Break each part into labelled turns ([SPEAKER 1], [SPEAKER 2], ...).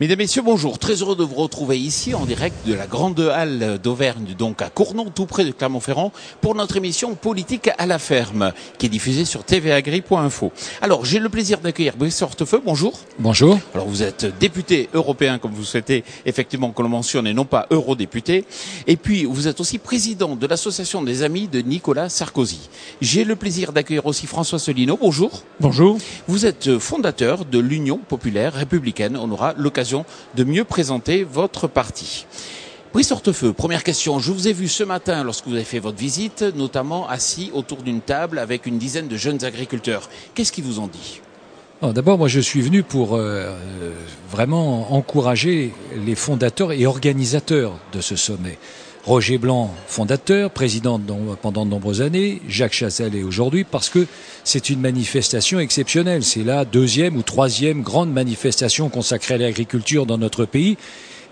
[SPEAKER 1] Mesdames, Messieurs, bonjour. Très heureux de vous retrouver ici en direct de la Grande Halle d'Auvergne, donc à Cournon, tout près de Clermont-Ferrand, pour notre émission Politique à la ferme, qui est diffusée sur tvagri.info. Alors, j'ai le plaisir d'accueillir Brice Hortefeux. Bonjour.
[SPEAKER 2] Bonjour.
[SPEAKER 1] Alors, vous êtes député européen, comme vous souhaitez effectivement que l'on mentionne, et non pas eurodéputé. Et puis, vous êtes aussi président de l'association des amis de Nicolas Sarkozy. J'ai le plaisir d'accueillir aussi François Solino. Bonjour.
[SPEAKER 3] Bonjour.
[SPEAKER 1] Vous êtes fondateur de l'Union populaire républicaine. On aura l'occasion de mieux présenter votre parti. Brice Hortefeux, première question. Je vous ai vu ce matin, lorsque vous avez fait votre visite, notamment assis autour d'une table avec une dizaine de jeunes agriculteurs. Qu'est-ce qu'ils vous ont dit?
[SPEAKER 2] D'abord, moi, je suis venu pour euh, vraiment encourager les fondateurs et organisateurs de ce sommet. Roger Blanc, fondateur, président pendant de nombreuses années, Jacques Chazelle est aujourd'hui, parce que c'est une manifestation exceptionnelle. C'est la deuxième ou troisième grande manifestation consacrée à l'agriculture dans notre pays.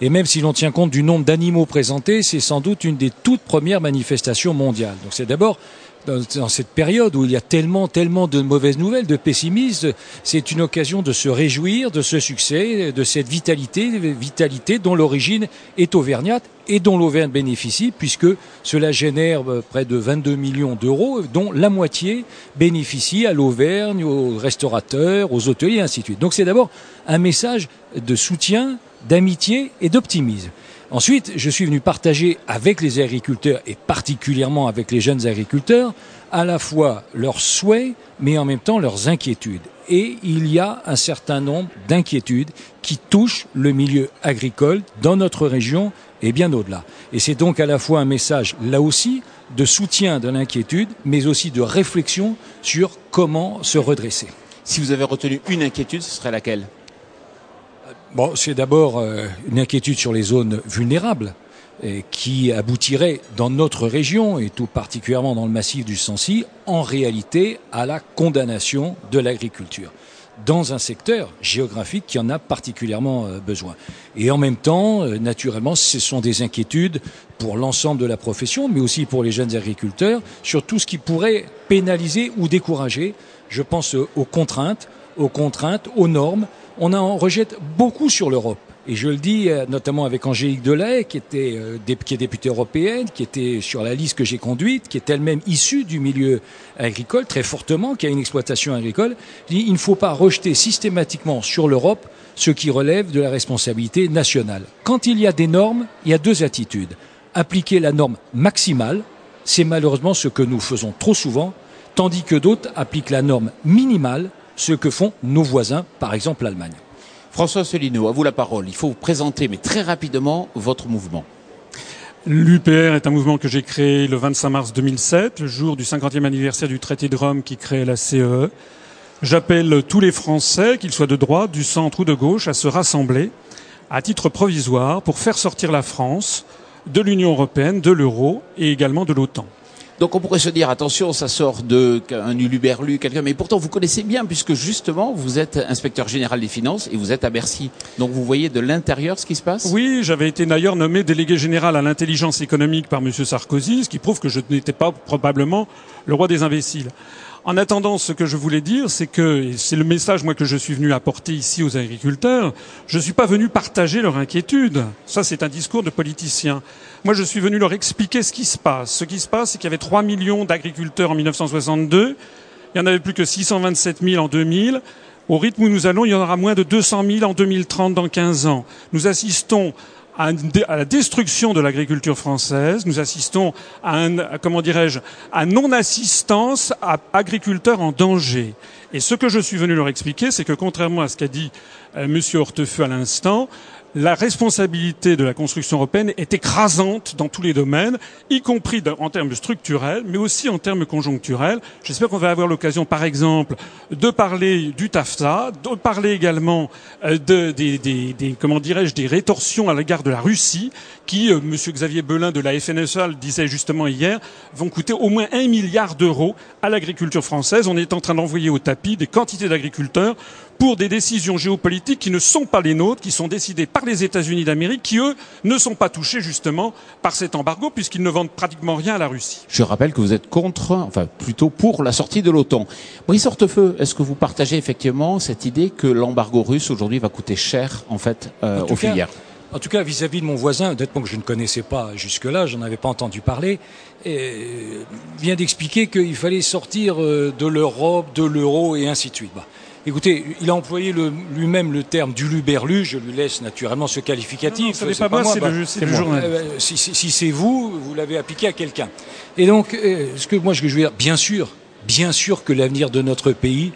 [SPEAKER 2] Et même si l'on tient compte du nombre d'animaux présentés, c'est sans doute une des toutes premières manifestations mondiales. Donc c'est d'abord dans, cette période où il y a tellement, tellement de mauvaises nouvelles, de pessimisme, c'est une occasion de se réjouir de ce succès, de cette vitalité, vitalité dont l'origine est auvergnate et dont l'Auvergne bénéficie, puisque cela génère près de 22 millions d'euros, dont la moitié bénéficie à l'Auvergne, aux restaurateurs, aux hôteliers, et ainsi de suite. Donc c'est d'abord un message de soutien, d'amitié et d'optimisme. Ensuite, je suis venu partager avec les agriculteurs et particulièrement avec les jeunes agriculteurs à la fois leurs souhaits mais en même temps leurs inquiétudes. Et il y a un certain nombre d'inquiétudes qui touchent le milieu agricole dans notre région et bien au-delà. Et c'est donc à la fois un message, là aussi, de soutien de l'inquiétude, mais aussi de réflexion sur comment se redresser.
[SPEAKER 1] Si vous avez retenu une inquiétude, ce serait laquelle?
[SPEAKER 2] C'est d'abord euh, une inquiétude sur les zones vulnérables qui aboutirait dans notre région et tout particulièrement dans le massif du Sancy en réalité à la condamnation de l'agriculture dans un secteur géographique qui en a particulièrement euh, besoin. Et en même temps, euh, naturellement, ce sont des inquiétudes pour l'ensemble de la profession, mais aussi pour les jeunes agriculteurs, sur tout ce qui pourrait pénaliser ou décourager. Je pense aux contraintes, aux contraintes, aux normes, on en rejette beaucoup sur l'Europe. Et je le dis euh, notamment avec Angélique Delay, qui, était, euh, qui est députée européenne, qui était sur la liste que j'ai conduite, qui est elle-même issue du milieu agricole très fortement, qui a une exploitation agricole. il ne faut pas rejeter systématiquement sur l'Europe ce qui relève de la responsabilité nationale. Quand il y a des normes, il y a deux attitudes. Appliquer la norme maximale, c'est malheureusement ce que nous faisons trop souvent, tandis que d'autres appliquent la norme minimale, ce que font nos voisins, par exemple l'Allemagne.
[SPEAKER 1] François Solino, à vous la parole. Il faut vous présenter, mais très rapidement, votre mouvement.
[SPEAKER 3] L'UPR est un mouvement que j'ai créé le 25 mars 2007, le jour du 50e anniversaire du traité de Rome qui crée la CEE. E. J'appelle tous les Français, qu'ils soient de droite, du centre ou de gauche, à se rassembler à titre provisoire pour faire sortir la France de l'Union européenne, de l'euro et également de l'OTAN.
[SPEAKER 1] Donc on pourrait se dire attention, ça sort de un uluberlu, quelqu'un, mais pourtant vous connaissez bien puisque justement vous êtes inspecteur général des finances et vous êtes à Bercy. Donc vous voyez de l'intérieur ce qui se passe?
[SPEAKER 3] Oui, j'avais été d'ailleurs nommé délégué général à l'intelligence économique par Monsieur Sarkozy, ce qui prouve que je n'étais pas probablement le roi des imbéciles. En attendant, ce que je voulais dire, c'est que, c'est le message moi que je suis venu apporter ici aux agriculteurs, je ne suis pas venu partager leur inquiétude. Ça, c'est un discours de politicien. Moi, je suis venu leur expliquer ce qui se passe. Ce qui se passe, c'est qu'il y avait 3 millions d'agriculteurs en 1962. Il y en avait plus que 627 000 en 2000. Au rythme où nous allons, il y en aura moins de 200 000 en 2030 dans 15 ans. Nous assistons à, la destruction de l'agriculture française. Nous assistons à comment dirais-je, à non-assistance à agriculteurs en danger. Et ce que je suis venu leur expliquer, c'est que contrairement à ce qu'a dit euh, Monsieur Hortefeux à l'instant, la responsabilité de la construction européenne est écrasante dans tous les domaines, y compris en termes structurels, mais aussi en termes conjoncturels. J'espère qu'on va avoir l'occasion, par exemple, de parler du TAFTA, de parler également euh, de, des, des, comment dirais-je, des rétorsions à l'égard de la Russie, qui, euh, Monsieur Xavier Belin de la FNSA le disait justement hier, vont coûter au moins un milliard d'euros à l'agriculture française. On est en train d'envoyer au tapis des quantités d'agriculteurs pour des décisions géopolitiques qui ne sont pas les nôtres, qui sont décidées par les États-Unis d'Amérique, qui eux ne sont pas touchés justement par cet embargo puisqu'ils ne vendent pratiquement rien à la Russie.
[SPEAKER 1] Je rappelle que vous êtes contre, enfin plutôt pour la sortie de l'OTAN. Brice Hortefeux, est-ce que vous partagez effectivement cette idée que l'embargo russe aujourd'hui va coûter cher en fait euh, aux filières?
[SPEAKER 2] en tout cas, vis-à-vis de mon voisin, honnêtement que je ne connaissais pas jusque-là, j'en avais pas entendu parler, et vient d'expliquer qu'il fallait sortir euh, de l'Europe, de l'euro et ainsi de suite. Bah, écoutez, il a employé lui-même le terme du luberlu, je lui laisse naturellement ce qualificatif.
[SPEAKER 3] Non, pas, moi, c'est le, bah, journal. Euh,
[SPEAKER 2] si, si c'est vous, vous l'avez appliqué à quelqu'un. Et donc, euh, ce que moi je veux dire, bien sûr, bien sûr que l'avenir de notre pays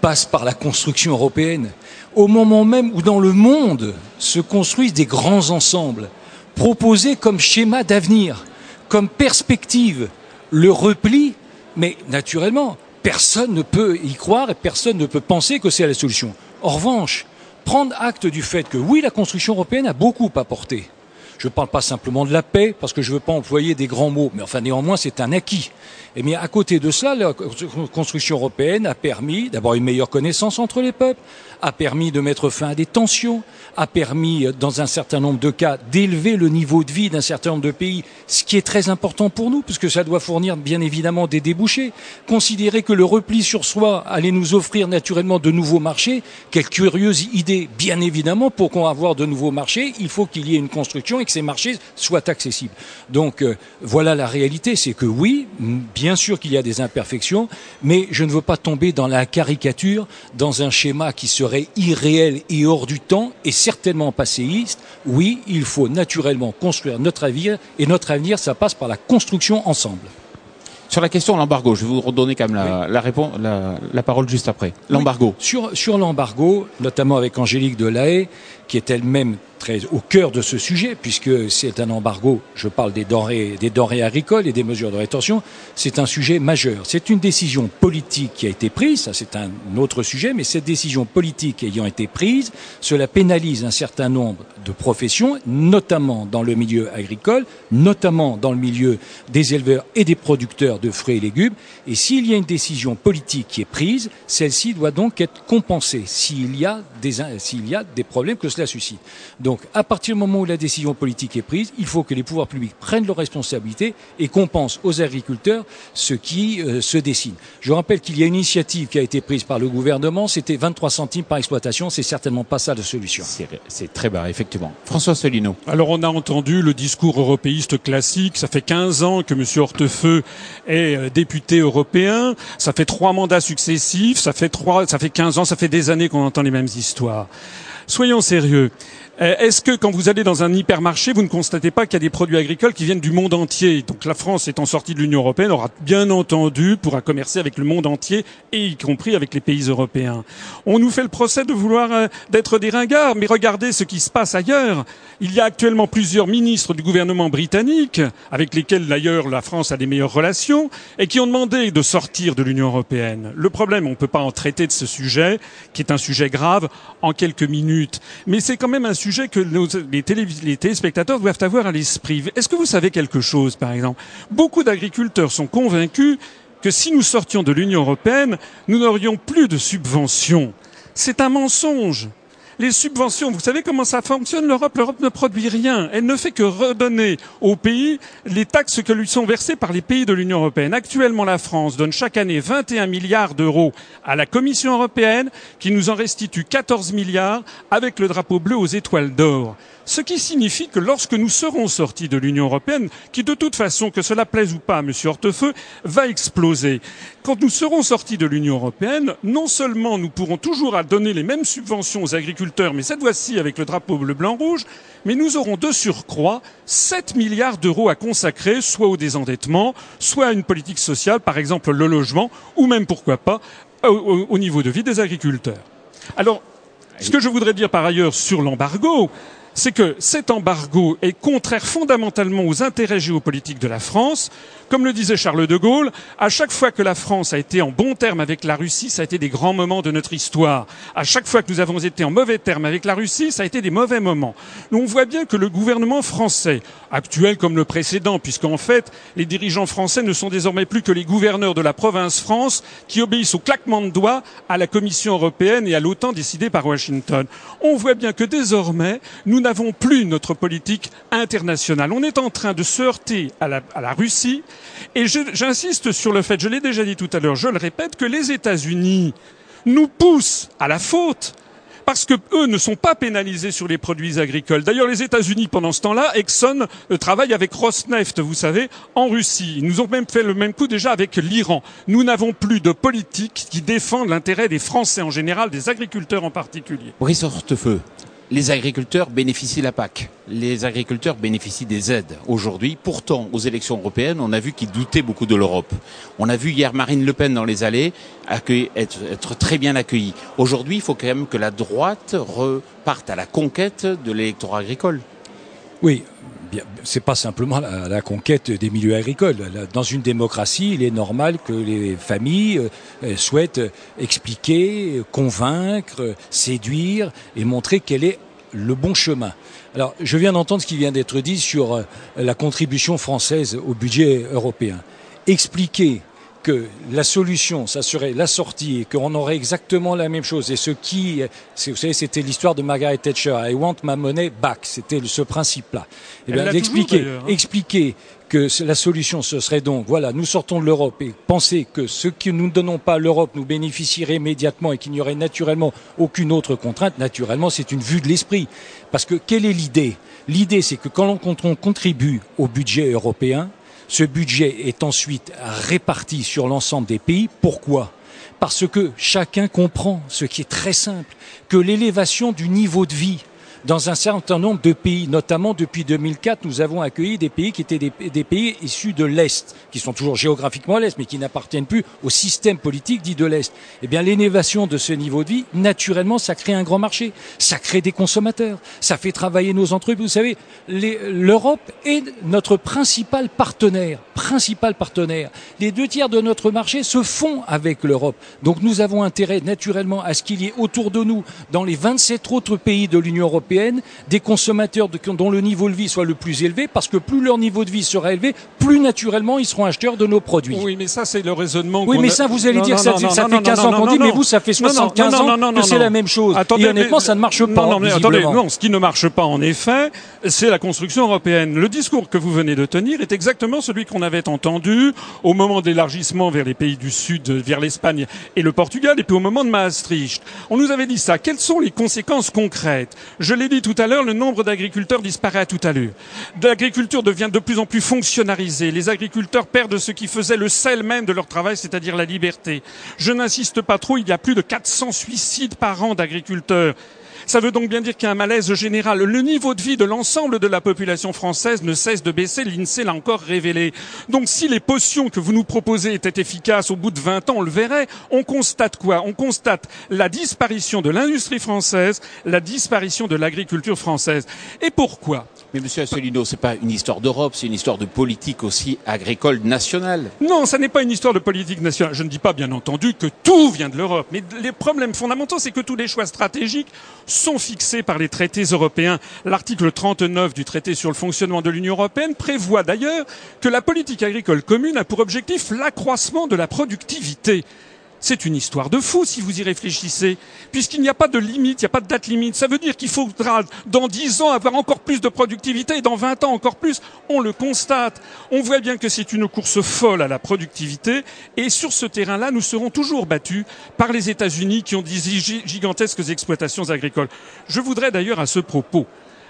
[SPEAKER 2] passe par la construction européenne au moment même où dans le monde se construisent des grands ensembles, proposés comme schéma d'avenir, comme perspective, le repli, mais naturellement, personne ne peut y croire et personne ne peut penser que c'est la solution. En revanche, prendre acte du fait que oui, la construction européenne a beaucoup apporté. Je ne parle pas simplement de la paix, parce que je ne veux pas employer des grands mots, mais enfin néanmoins c'est un acquis. Et bien à côté de cela, la construction européenne a permis d'avoir une meilleure connaissance entre les peuples, a permis de mettre fin à des tensions, a permis, dans un certain nombre de cas, d'élever le niveau de vie d'un certain nombre de pays, ce qui est très important pour nous, puisque ça doit fournir bien évidemment des débouchés. Considérer que le repli sur soi allait nous offrir naturellement de nouveaux marchés, quelle curieuse idée. Bien évidemment, pour qu'on avoir de nouveaux marchés, il faut qu'il y ait une construction et que ces marchés soient accessibles. Donc euh, voilà la réalité, c'est que oui, bien sûr qu'il y a des imperfections, mais je ne veux pas tomber dans la caricature, dans un schéma qui serait irréel et hors du temps, et certainement passéiste. Oui, il faut naturellement construire notre avenir, et notre avenir, ça passe par la construction ensemble.
[SPEAKER 1] Sur la question de l'embargo, je vais vous redonner quand même la, réponse, la, parole juste après. L'embargo.
[SPEAKER 2] Sur, sur l'embargo, notamment avec Angélique Delahaye, qui est elle-même au cœur de ce sujet, puisque c'est un embargo, je parle des denrées, des agricoles et des mesures de rétention, c'est un sujet majeur. C'est une décision politique qui a été prise, ça c'est un autre sujet, mais cette décision politique ayant été prise, cela pénalise un certain nombre de professions, notamment dans le milieu agricole, notamment dans le milieu des éleveurs et des producteurs de fruits et légumes. Et s'il y a une décision politique qui est prise, celle-ci doit donc être compensée s'il y a des, y a des problèmes que cela suscite. Donc, à partir du moment où la décision politique est prise, il faut que les pouvoirs publics prennent leurs responsabilités et compensent aux agriculteurs ce qui euh, se dessine. Je rappelle qu'il y a une initiative qui a été prise par le gouvernement, c'était 23 centimes par exploitation, c'est certainement pas ça la solution.
[SPEAKER 1] C'est très bas, effectivement. François Solino.
[SPEAKER 3] Alors, on a entendu le discours européiste classique, ça fait 15 ans que M. Hortefeux est euh, député européen, ça fait trois mandats successifs, ça fait trois, ça fait 15 ans, ça fait des années qu'on entend les mêmes histoires. Soyons sérieux. Euh, est-ce que quand vous allez dans un hypermarché, vous ne constatez pas qu'il y a des produits agricoles qui viennent du monde entier? Donc la France étant sortie de l'Union européenne aura bien entendu pourra commercer avec le monde entier et y compris avec les pays européens. On nous fait le procès de vouloir euh, d'être des ringards, mais regardez ce qui se passe ailleurs. Il y a actuellement plusieurs ministres du gouvernement britannique avec lesquels d'ailleurs la France a des meilleures relations et qui ont demandé de sortir de l'Union européenne. Le problème, on ne peut pas en traiter de ce sujet qui est un sujet grave en quelques minutes, mais c'est quand même un que les, téléspectateurs doivent avoir à l'esprit. Est-ce que vous savez quelque chose, par exemple? Beaucoup d'agriculteurs sont convaincus que si nous sortions de l'Union européenne, nous n'aurions plus de subventions. C'est un mensonge. Les subventions, vous savez comment ça fonctionne? l'Europe L'Europe ne produit rien. Elle ne fait que redonner aux pays les taxes que lui sont versées par les pays de l'Union européenne. Actuellement, la France donne chaque année 21 milliards d'euros à la Commission européenne, qui nous en restitue 14 milliards avec le drapeau bleu aux étoiles d'or. Ce qui signifie que lorsque nous serons sortis de l'Union européenne, qui de toute façon, que cela plaise ou pas à M. Hortefeux, va exploser, quand nous serons sortis de l'Union européenne, non seulement nous pourrons toujours donner les mêmes subventions aux agriculteurs, mais cette fois-ci avec le drapeau bleu, blanc, rouge, mais nous aurons de surcroît 7 milliards d'euros à consacrer soit au désendettement, soit à une politique sociale, par exemple le logement, ou même, pourquoi pas, au, au niveau de vie des agriculteurs. Alors, ce que je voudrais dire par ailleurs sur l'embargo, c'est que cet embargo est contraire fondamentalement aux intérêts géopolitiques de la France. Comme le disait Charles de Gaulle, à chaque fois que la France a été en bon terme avec la Russie, ça a été des grands moments de notre histoire. À chaque fois que nous avons été en mauvais terme avec la Russie, ça a été des mauvais moments. on voit bien que le gouvernement français, actuel comme le précédent, puisqu'en fait, les dirigeants français ne sont désormais plus que les gouverneurs de la province France qui obéissent au claquement de doigts à la Commission européenne et à l'OTAN décidée par Washington. On voit bien que désormais, nous n'avons plus notre politique internationale. On est en train de se heurter à la, à la Russie. Et j'insiste sur le fait, je l'ai déjà dit tout à l'heure, je le répète, que les États-Unis nous poussent à la faute parce que eux ne sont pas pénalisés sur les produits agricoles. D'ailleurs, les États-Unis, pendant ce temps-là, Exxon euh, travaille avec Rosneft, vous savez, en Russie. Ils nous ont même fait le même coup déjà avec l'Iran. Nous n'avons plus de politique qui défende l'intérêt des Français en général, des agriculteurs en particulier.
[SPEAKER 1] Brice Hortefeux, les agriculteurs bénéficient de la PAC. Les agriculteurs bénéficient des aides aujourd'hui. Pourtant, aux élections européennes, on a vu qu'ils doutaient beaucoup de l'Europe. On a vu hier Marine Le Pen dans les allées être, être très bien accueillie. Aujourd'hui, il faut quand même que la droite reparte à la conquête de l'électorat agricole.
[SPEAKER 2] Oui, c'est pas simplement la, conquête des milieux agricoles. Dans une démocratie, il est normal que les familles euh, souhaitent expliquer, convaincre, séduire et montrer quel est le bon chemin. Alors, je viens d'entendre ce qui vient d'être dit sur euh, la contribution française au budget européen. Expliquer que la solution, ça serait la sortie et qu'on aurait exactement la même chose. Et ce qui, vous savez, c'était l'histoire de Margaret Thatcher. I want my money back. C'était ce principe-là.
[SPEAKER 3] Et eh bien, expliquer,
[SPEAKER 2] hein. expliquer que la solution, ce serait donc, voilà, nous sortons de l'Europe et penser que ce que nous ne donnons pas à l'Europe nous bénéficierait immédiatement et qu'il n'y aurait naturellement aucune autre contrainte, naturellement, c'est une vue de l'esprit. Parce que quelle est l'idée? L'idée, c'est que quand on contribue au budget européen, ce budget est ensuite réparti sur l'ensemble des pays. Pourquoi? Parce que chacun comprend, ce qui est très simple, que l'élévation du niveau de vie dans un certain nombre de pays, notamment depuis 2004, nous avons accueilli des pays qui étaient des, pays issus de l'Est, qui sont toujours géographiquement à l'Est, mais qui n'appartiennent plus au système politique dit de l'Est. Eh bien, l'élévation de ce niveau de vie, naturellement, ça crée un grand marché, ça crée des consommateurs, ça fait travailler nos entreprises. Vous savez, l'Europe est notre principal partenaire, principal partenaire. Les deux tiers de notre marché se font avec l'Europe. Donc, nous avons intérêt, naturellement, à ce qu'il y ait autour de nous, dans les 27 autres pays de l'Union européenne, des consommateurs dont le niveau de vie soit le plus élevé, parce que plus leur niveau de vie sera élevé, plus naturellement ils seront acheteurs de nos produits.
[SPEAKER 3] Oui, mais ça c'est le raisonnement.
[SPEAKER 2] Oui, mais ça vous allez dire que ça, ça fait 15 ans qu'on dit, mais vous ça fait 75 ans que c'est la même chose.
[SPEAKER 3] Attendez,
[SPEAKER 2] Et honnêtement, ça ne marche pas.
[SPEAKER 3] Non, mais attendez, non, ce qui ne marche pas en effet, c'est la construction européenne. Le discours que vous venez de tenir est exactement celui qu'on avait entendu au moment d'élargissement vers les pays du Sud, vers l'Espagne et le Portugal, et puis au moment de Maastricht. On nous avait dit ça. Quelles sont les conséquences concrètes? Je l'ai dit tout à l'heure, le nombre d'agriculteurs disparaît à tout à l'heure. L'agriculture devient de plus en plus fonctionnalisée. Les agriculteurs perdent ce qui faisait le sel même de leur travail, c'est-à-dire la liberté. Je n'insiste pas trop, il y a plus de 400 suicides par an d'agriculteurs. Ça veut donc bien dire qu'il y a un malaise général. Le niveau de vie de l'ensemble de la population française ne cesse de baisser. L'INSEE l'a encore révélé. Donc si les potions que vous nous proposez étaient efficaces au bout de 20 ans, on le verrait. On constate quoi? On constate la disparition de l'industrie française, la disparition de l'agriculture française. Et pourquoi?
[SPEAKER 1] Mais monsieur Asselineau, c'est pas une histoire d'Europe, c'est une histoire de politique aussi agricole nationale.
[SPEAKER 3] Non, ça n'est pas une histoire de politique nationale. Je ne dis pas bien entendu que tout vient de l'Europe. Mais les problèmes fondamentaux, c'est que tous les choix stratégiques sont fixés par les traités européens. L'article 39 du traité sur le fonctionnement de l'Union européenne prévoit d'ailleurs que la politique agricole commune a pour objectif l'accroissement de la productivité. C'est une histoire de fou si vous y réfléchissez, puisqu'il n'y a pas de limite, il n'y a pas de date limite. Ça veut dire qu'il faudra dans dix ans avoir encore plus de productivité et dans vingt ans encore plus. On le constate. On voit bien que c'est une course folle à la productivité et sur ce terrain-là, nous serons toujours battus par les États-Unis qui ont des gigantesques exploitations agricoles. Je voudrais d'ailleurs à ce propos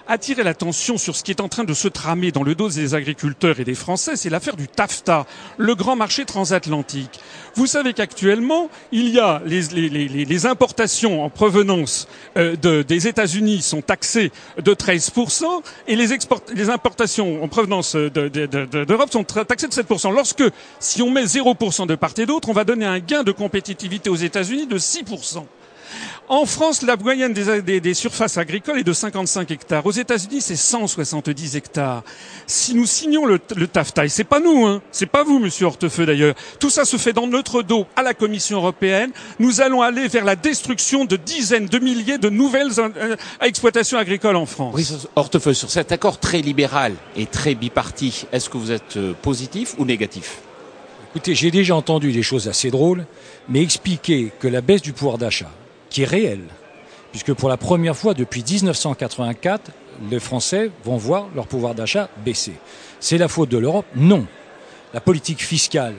[SPEAKER 3] attirer l'attention sur ce qui est en train de se tramer dans le dos des agriculteurs et des Français, c'est l'affaire du TAFTA, le grand marché transatlantique. Vous savez qu'actuellement, il y a les, importations en provenance euh, de, des États-Unis sont taxées de 13% et les, les importations en provenance d'Europe de, de, sont taxées de 7%. Lorsque, si on met 0% de part et d'autre, on va donner un gain de compétitivité aux États-Unis de 6%. En France, la moyenne des, surfaces agricoles est de 55 hectares. Aux États-Unis, c'est 170 hectares. Si nous signons le, le TAFTA, et c'est pas nous, hein, c'est pas vous, Monsieur Hortefeux d'ailleurs, tout ça se fait dans notre dos à la Commission européenne. Nous allons aller vers la destruction de dizaines de milliers de nouvelles euh, exploitations agricoles en France.
[SPEAKER 1] Oui, Hortefeux, sur cet accord très libéral et très biparti, est-ce que vous êtes euh, positif ou négatif?
[SPEAKER 2] Écoutez, j'ai déjà entendu des choses assez drôles, mais expliquer que la baisse du pouvoir d'achat qui est réel, puisque pour la première fois depuis 1984, les Français vont voir leur pouvoir d'achat baisser. C'est la faute de l'Europe? Non. La politique fiscale,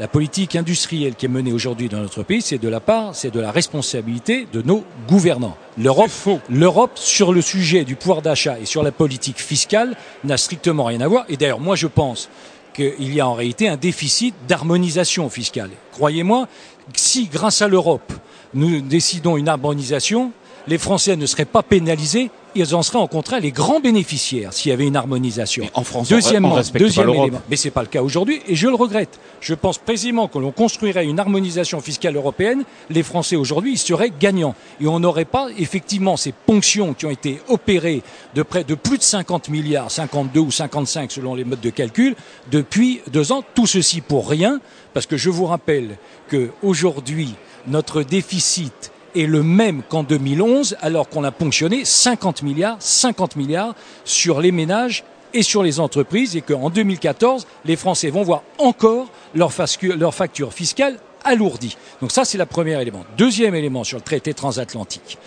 [SPEAKER 2] la politique industrielle qui est menée aujourd'hui dans notre pays, c'est de la part, c'est de la responsabilité de nos gouvernants. L'Europe, l'Europe sur le sujet du pouvoir d'achat et sur la politique fiscale n'a strictement rien à voir. Et d'ailleurs, moi, je pense qu'il y a en réalité un déficit d'harmonisation fiscale. Croyez-moi, si grâce à l'Europe, nous décidons une harmonisation, les Français ne seraient pas pénalisés, ils en seraient en contraire les grands bénéficiaires s'il y avait une harmonisation.
[SPEAKER 1] en France,
[SPEAKER 2] Deuxièmement,
[SPEAKER 1] on
[SPEAKER 2] deuxième
[SPEAKER 1] pas
[SPEAKER 2] élément, mais c'est pas le cas aujourd'hui et je le regrette. Je pense précisément que l'on construirait une harmonisation fiscale européenne, les Français aujourd'hui ils seraient gagnants et on n'aurait pas effectivement ces ponctions qui ont été opérées de près de plus de 50 milliards, 52 ou 55 selon les modes de calcul depuis deux ans. Tout ceci pour rien parce que je vous rappelle que aujourd'hui notre déficit est le même qu'en 2011, alors qu'on a ponctionné 50 milliards, 50 milliards sur les ménages et sur les entreprises, et qu'en 2014, les Français vont voir encore leur, leur facture fiscale alourdie. Donc ça, c'est le premier élément. Deuxième élément sur le traité transatlantique.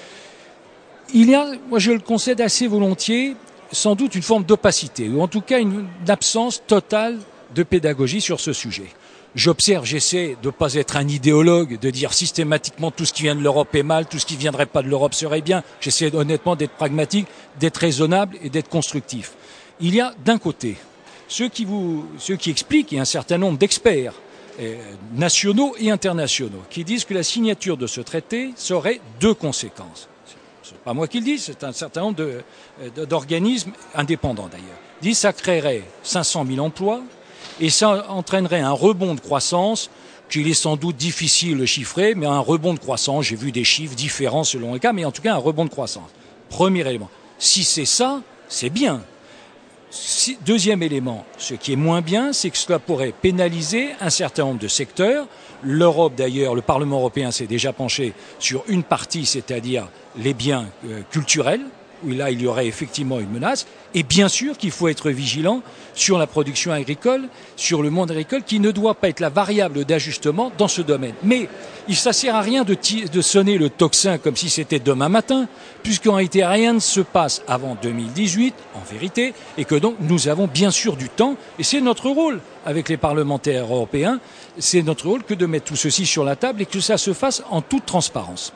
[SPEAKER 2] Il y a, moi je le concède assez volontiers, sans doute une forme d'opacité, ou en tout cas une absence totale de pédagogie sur ce sujet j'observe, j'essaie de ne pas être un idéologue, de dire systématiquement tout ce qui vient de l'Europe est mal, tout ce qui ne viendrait pas de l'Europe serait bien. J'essaie honnêtement d'être pragmatique, d'être raisonnable et d'être constructif. Il y a d'un côté ceux qui, vous, expliquent, et un certain nombre d'experts euh, nationaux et internationaux, qui disent que la signature de ce traité serait deux conséquences. Ce n'est pas moi qui le dis, c'est un certain nombre euh, d'organismes indépendants d'ailleurs. Dit ça créerait 500 000 emplois, et ça entraînerait un rebond de croissance qu'il est sans doute difficile de chiffrer, mais un rebond de croissance, j'ai vu des chiffres différents selon les cas, mais en tout cas un rebond de croissance. Premier élément. Si c'est ça, c'est bien. deuxième élément, ce qui est moins bien, c'est que cela pourrait pénaliser un certain nombre de secteurs. L'Europe, d'ailleurs, le Parlement européen s'est déjà penché sur une partie, c'est-à-dire les biens euh, culturels, où là il y aurait effectivement une menace. Et bien sûr qu'il faut être vigilant sur la production agricole, sur le monde agricole, qui ne doit pas être la variable d'ajustement dans ce domaine. Mais il ne sert à rien de, sonner le tocsin comme si c'était demain matin, puisqu'en réalité rien ne se passe avant 2018, en vérité, et que donc nous avons bien sûr du temps, et c'est notre rôle avec les parlementaires européens, c'est notre rôle que de mettre tout ceci sur la table et que ça se fasse en toute transparence.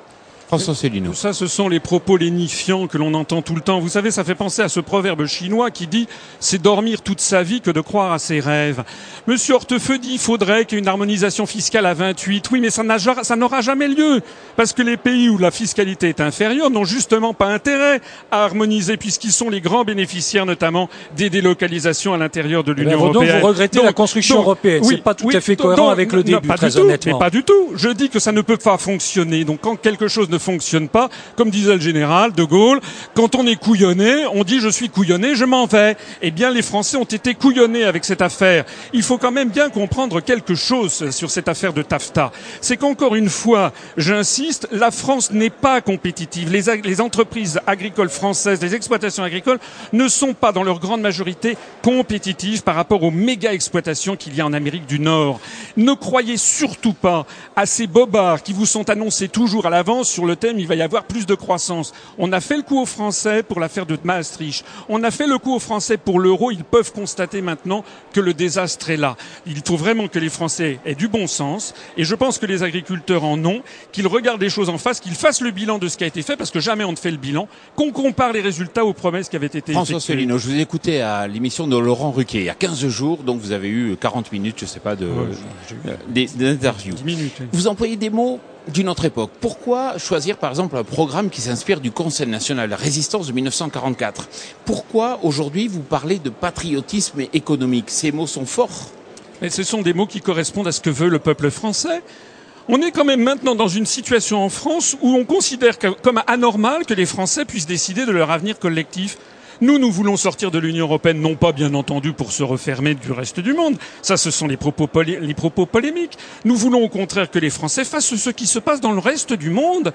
[SPEAKER 3] François Céline. Tout ça, ce sont les propos lénifiants que l'on entend tout le temps. Vous savez, ça fait penser à ce proverbe chinois qui dit c'est dormir toute sa vie que de croire à ses rêves. Monsieur Hortefeux dit il faudrait qu'il y ait une harmonisation fiscale à 28. Oui, mais ça n'aura jamais lieu. Parce que les pays où la fiscalité est inférieure n'ont justement pas intérêt à harmoniser puisqu'ils sont les grands bénéficiaires notamment des délocalisations à l'intérieur de eh l'Union européenne.
[SPEAKER 2] Donc vous regrettez la construction européenne. c'est pas tout à fait cohérent avec le début,
[SPEAKER 3] pas
[SPEAKER 2] très
[SPEAKER 3] du
[SPEAKER 2] honnêtement.
[SPEAKER 3] mais pas du tout. Je dis que ça ne peut pas fonctionner. Donc quand quelque chose ne fonctionne pas, comme disait le général de Gaulle, quand on est couillonné, on dit je suis couillonné, je m'en vais. Eh bien, les Français ont été couillonnés avec cette affaire. Il faut quand même bien comprendre quelque chose sur cette affaire de TAFTA. C'est qu'encore une fois, j'insiste, la France n'est pas compétitive. Les, entreprises agricoles françaises, les exploitations agricoles ne sont pas dans leur grande majorité compétitives par rapport aux méga exploitations qu'il y a en Amérique du Nord. Ne croyez surtout pas à ces bobards qui vous sont annoncés toujours à l'avance sur le thème il va y avoir plus de croissance. On a fait le coup aux Français pour l'affaire de Maastricht. On a fait le coup aux Français pour l'euro. Ils peuvent constater maintenant que le désastre est là. Il faut vraiment que les Français aient du bon sens. Et je pense que les agriculteurs en ont, qu'ils regardent les choses en face, qu'ils fassent le bilan de ce qui a été fait, parce que jamais on ne fait le bilan, qu'on compare les résultats aux promesses qui avaient été
[SPEAKER 1] François Solino, je vous ai écouté à l'émission de Laurent Ruquier il y a 15 jours, donc vous avez eu 40 minutes, je sais pas, de, d'interview. Vous employez des mots d'une autre époque. Pourquoi choisir par exemple un programme qui s'inspire du Conseil national, la résistance de 1944 Pourquoi aujourd'hui vous parlez de patriotisme économique? Ces mots sont forts.
[SPEAKER 3] Mais ce sont des mots qui correspondent à ce que veut le peuple français. On est quand même maintenant dans une situation en France où on considère comme anormal que les Français puissent décider de leur avenir collectif. Nous, nous voulons sortir de l'Union européenne, non pas bien entendu pour se refermer du reste du monde. Ça, ce sont les propos, polémiques. Nous voulons au contraire que les Français fassent ce qui se passe dans le reste du monde.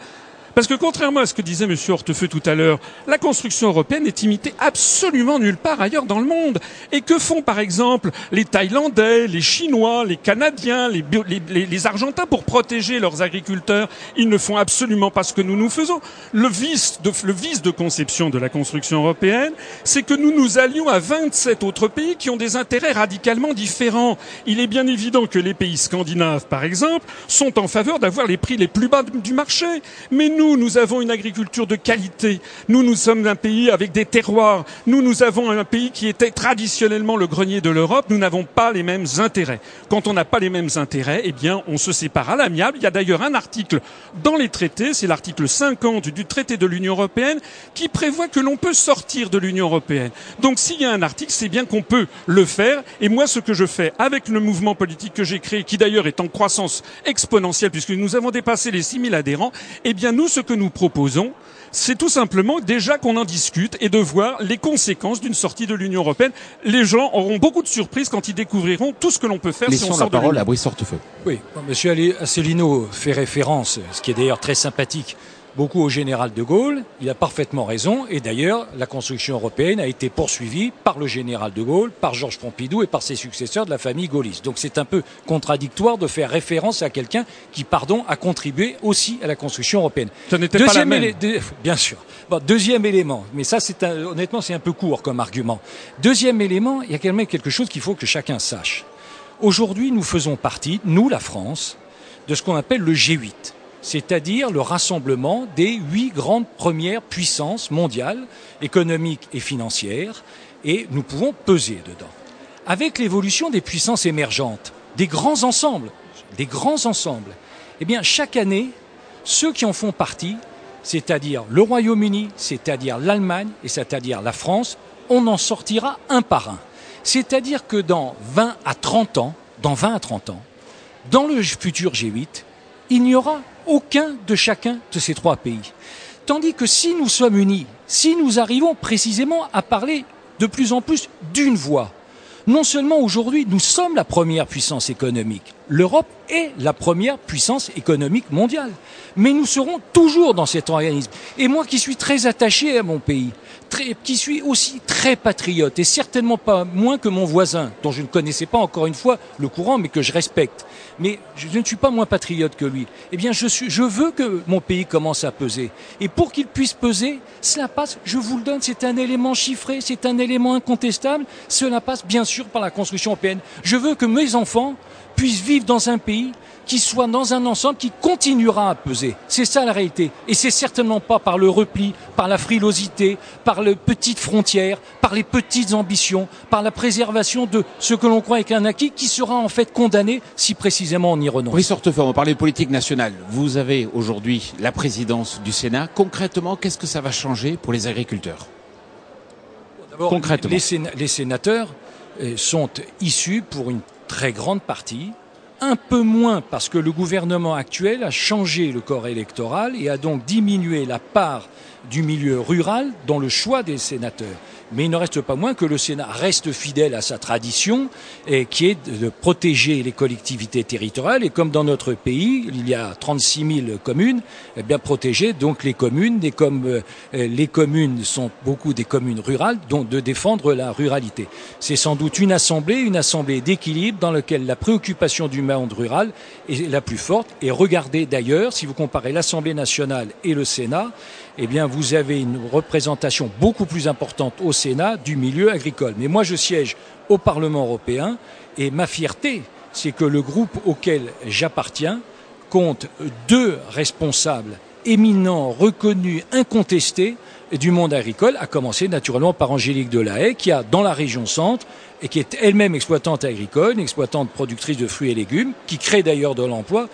[SPEAKER 3] Parce que contrairement à ce que disait M. Hortefeux tout à l'heure, la construction européenne n'est imitée absolument nulle part ailleurs dans le monde. Et que font par exemple les Thaïlandais, les Chinois, les Canadiens, les Argentins pour protéger leurs agriculteurs? Ils ne font absolument pas ce que nous nous faisons. Le vice de, le vice de conception de la construction européenne, c'est que nous nous allions à 27 autres pays qui ont des intérêts radicalement différents. Il est bien évident que les pays scandinaves, par exemple, sont en faveur d'avoir les prix les plus bas du marché. Mais nous, nous avons une agriculture de qualité. Nous, nous sommes un pays avec des terroirs. Nous, nous avons un pays qui était traditionnellement le grenier de l'Europe. Nous n'avons pas les mêmes intérêts. Quand on n'a pas les mêmes intérêts, eh bien, on se sépare à l'amiable. Il y a d'ailleurs un article dans les traités, c'est l'article 50 du traité de l'Union européenne, qui prévoit que l'on peut sortir de l'Union européenne. Donc, s'il y a un article, c'est bien qu'on peut le faire. Et moi, ce que je fais avec le mouvement politique que j'ai créé, qui d'ailleurs est en croissance exponentielle, puisque nous avons dépassé les 6000 adhérents, eh bien, nous, ce que nous proposons, c'est tout simplement déjà qu'on en discute et de voir les conséquences d'une sortie de l'Union européenne. Les gens auront beaucoup de surprises quand ils découvriront tout ce que l'on peut faire
[SPEAKER 1] Laissons
[SPEAKER 3] si on
[SPEAKER 1] la
[SPEAKER 3] sort
[SPEAKER 1] parole
[SPEAKER 3] de
[SPEAKER 1] à
[SPEAKER 3] l'Union.
[SPEAKER 1] Brice Hortefeux.
[SPEAKER 2] Oui, Monsieur Asselineau fait référence, ce qui est d'ailleurs très sympathique, beaucoup au général de Gaulle. Il a parfaitement raison. Et d'ailleurs, la construction européenne a été poursuivie par le général de Gaulle, par Georges Pompidou et par ses successeurs de la famille gaulliste. Donc c'est un peu contradictoire de faire référence à quelqu'un qui, pardon, a contribué aussi à la construction européenne.
[SPEAKER 3] Ce n'était pas la même.
[SPEAKER 2] bien sûr. Bon, deuxième élément, mais ça, c'est un- honnêtement, c'est un peu court comme argument. Deuxième élément, il y a quand même quelque chose qu'il faut que chacun sache. Aujourd'hui, nous faisons partie, nous, la France, de ce qu'on appelle le G8, c'est-à-dire le rassemblement des huit grandes premières puissances mondiales, économiques et financières, et nous pouvons peser dedans. Avec l'évolution des puissances émergentes, des grands ensembles, des grands ensembles, eh bien, chaque année, ceux qui en font partie, c'est-à-dire le Royaume-Uni, c'est-à-dire l'Allemagne et c'est-à-dire la France, on en sortira un par un. C'est-à-dire que dans 20 à 30 ans, dans 20 à 30 ans, dans le futur G8, il n'y aura aucun de chacun de ces trois pays. Tandis que si nous sommes unis, si nous arrivons précisément à parler de plus en plus d'une voix, non seulement aujourd'hui nous sommes la première puissance économique, l'Europe est la première puissance économique mondiale, mais nous serons toujours dans cet organisme. Et moi qui suis très attaché à mon pays, qui suis aussi très patriote, et certainement pas moins que mon voisin, dont je ne connaissais pas encore une fois le courant, mais que je respecte, mais je, ne suis pas moins patriote que lui, eh bien je, je veux que mon pays commence à peser. Et pour qu'il puisse peser, cela passe, je vous le donne, c'est un élément chiffré, c'est un élément incontestable, cela passe bien sûr par la construction européenne. Je veux que mes enfants puissent vivre dans un pays qui soit dans un ensemble qui continuera à peser. C'est ça la réalité. Et c'est certainement pas par le repli, par la frilosité, par les petites frontières, par les petites ambitions, par la préservation de ce que l'on croit être un acquis qui sera en fait condamné si précisément on y renonce.
[SPEAKER 1] Brice Hortefeux, on parler de politique nationale. Vous avez aujourd'hui la présidence du Sénat. Concrètement, qu'est-ce que ça va changer pour les agriculteurs? Concrètement.
[SPEAKER 2] Les sénateurs euh, sont issus pour une très grande partie, un peu moins parce que le gouvernement actuel a changé le corps électoral et a donc diminué la part du milieu rural dans le choix des sénateurs. Mais il ne reste pas moins que le Sénat reste fidèle à sa tradition, qui est de protéger les collectivités territoriales. Et comme dans notre pays, il y a 36 000 communes, eh bien protéger donc les communes. Et comme euh, les communes sont beaucoup des communes rurales, donc de défendre la ruralité. C'est sans doute une assemblée, une assemblée d'équilibre dans laquelle la préoccupation du monde rural est la plus forte. Et regardez d'ailleurs, si vous comparez l'Assemblée nationale et le Sénat, eh bien, vous avez une représentation beaucoup plus importante au Sénat du milieu agricole. Mais moi, je siège au Parlement européen et ma fierté, c'est que le groupe auquel j'appartiens compte deux responsables éminents, reconnus, incontestés du monde agricole, à commencer naturellement par Angélique Delahaye, qui a dans la région centre, et qui est elle-même exploitante agricole, exploitante productrice de fruits et légumes, qui crée d'ailleurs de l'emploi,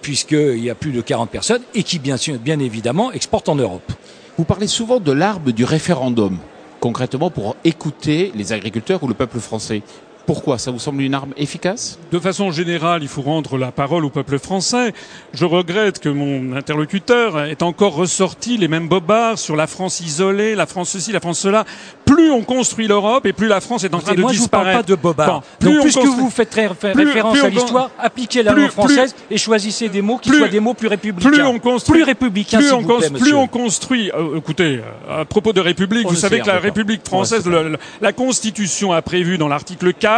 [SPEAKER 2] puisqu'il y a plus de 40 personnes, et qui bien, bien évidemment exporte en Europe.
[SPEAKER 1] Vous parlez souvent de l'arbre du référendum, concrètement pour écouter les agriculteurs ou le peuple français. Pourquoi Ça vous semble une arme efficace
[SPEAKER 3] De façon générale, il faut rendre la parole au peuple français. Je regrette que mon interlocuteur ait encore ressorti les mêmes bobards sur la France isolée, la France ceci, la France cela. Plus on construit l'Europe et plus la France est en train de
[SPEAKER 2] moi,
[SPEAKER 3] disparaître.
[SPEAKER 2] Moi, je ne parle pas de bobards. Bon, plus Donc, puisque construit... vous faites ré référence plus, à l'histoire, appliquez la langue française et choisissez des mots qui soient des mots plus républicains.
[SPEAKER 3] Plus on construit,
[SPEAKER 2] plus républicains,
[SPEAKER 3] plus,
[SPEAKER 2] on,
[SPEAKER 3] plaît,
[SPEAKER 2] plus
[SPEAKER 3] on construit. Euh, écoutez, à propos de République,
[SPEAKER 2] On
[SPEAKER 3] vous savez que la République française, le- la Constitution a prévu dans l'article 4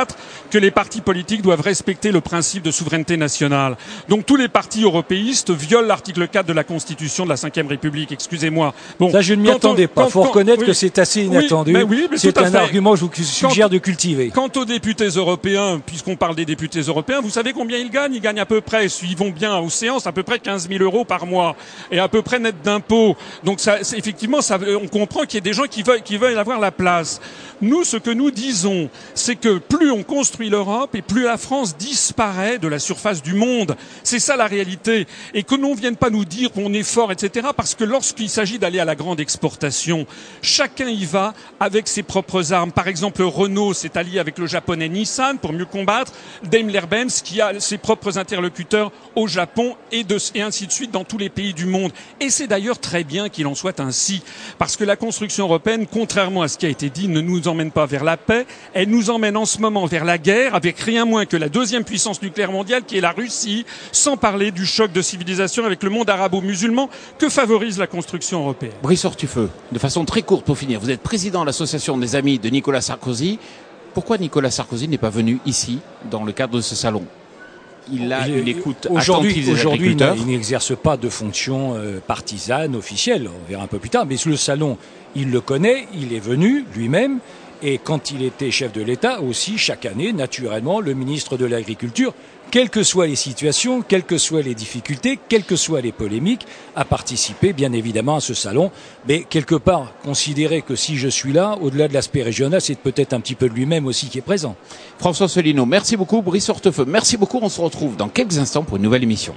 [SPEAKER 3] que les partis politiques doivent respecter le principe de souveraineté nationale. Donc tous les partis européistes violent l'article 4 de la Constitution de la Ve République. Excusez-moi. Bon,
[SPEAKER 2] Ça, je ne m'y attendais pas.
[SPEAKER 3] quand-
[SPEAKER 2] faut
[SPEAKER 3] quand-
[SPEAKER 2] reconnaître
[SPEAKER 3] oui.
[SPEAKER 2] que c'est assez
[SPEAKER 3] Oui,
[SPEAKER 2] inattendu.
[SPEAKER 3] mais oui, mais
[SPEAKER 2] c'est un
[SPEAKER 3] fait.
[SPEAKER 2] argument que je vous suggère de cultiver.
[SPEAKER 3] Quant aux députés européens, puisqu'on parle des députés européens, vous savez combien ils gagnent? Ils gagnent à peu près, s'ils vont bien aux séances, à peu près 15 000 euros par mois et à peu près net d'impôts. Donc ça, effectivement, ça, on comprend qu'il y ait des gens qui veulent, qui veulent avoir la place. Nous, ce que nous disons, c'est que plus on construit l'Europe et plus la France disparaît de la surface du monde. C'est ça la réalité. Et que l'on vienne pas nous dire qu'on est fort, etc. Parce que lorsqu'il s'agit d'aller à la grande exportation, chacun y va avec ses propres armes. Par exemple, Renault s'est allié avec le japonais Nissan pour mieux combattre. Daimler-Benz qui a ses propres interlocuteurs au Japon et ainsi de suite dans tous les pays du monde. Et c'est d'ailleurs très bien qu'il en soit ainsi. Parce que la construction européenne, contrairement à ce qui a été dit, ne nous emmène pas vers la paix. Elle nous emmène en ce moment vers la guerre avec rien moins que la deuxième puissance nucléaire mondiale qui est la Russie, sans parler du choc de civilisation avec le monde arabo-musulman que favorise la construction européenne?
[SPEAKER 1] Brice Hortufeux, de façon très courte pour finir, vous êtes président de l'association des amis de Nicolas Sarkozy. Pourquoi Nicolas Sarkozy n'est pas venu ici dans le cadre de ce salon? Il a une écoute
[SPEAKER 2] Aujourd'hui,
[SPEAKER 1] attentive des
[SPEAKER 2] aujourd'hui, il n'exerce pas de fonction euh, partisane officielle. On verra un peu plus tard. Mais le salon, il le connaît. Il est venu lui-même. Et quand il était chef de l'État, aussi chaque année, naturellement, le ministre de l'Agriculture, quelles que soient les situations, quelles que soient les difficultés, quelles que soient les polémiques, a participé bien évidemment à ce salon. Mais quelque part, considérer que si je suis là, au-delà de l'aspect régional, c'est peut-être un petit peu de lui-même aussi qui est présent.
[SPEAKER 1] François Solino, merci beaucoup. Brice Hortefeux, merci beaucoup. On se retrouve dans quelques instants pour une nouvelle émission.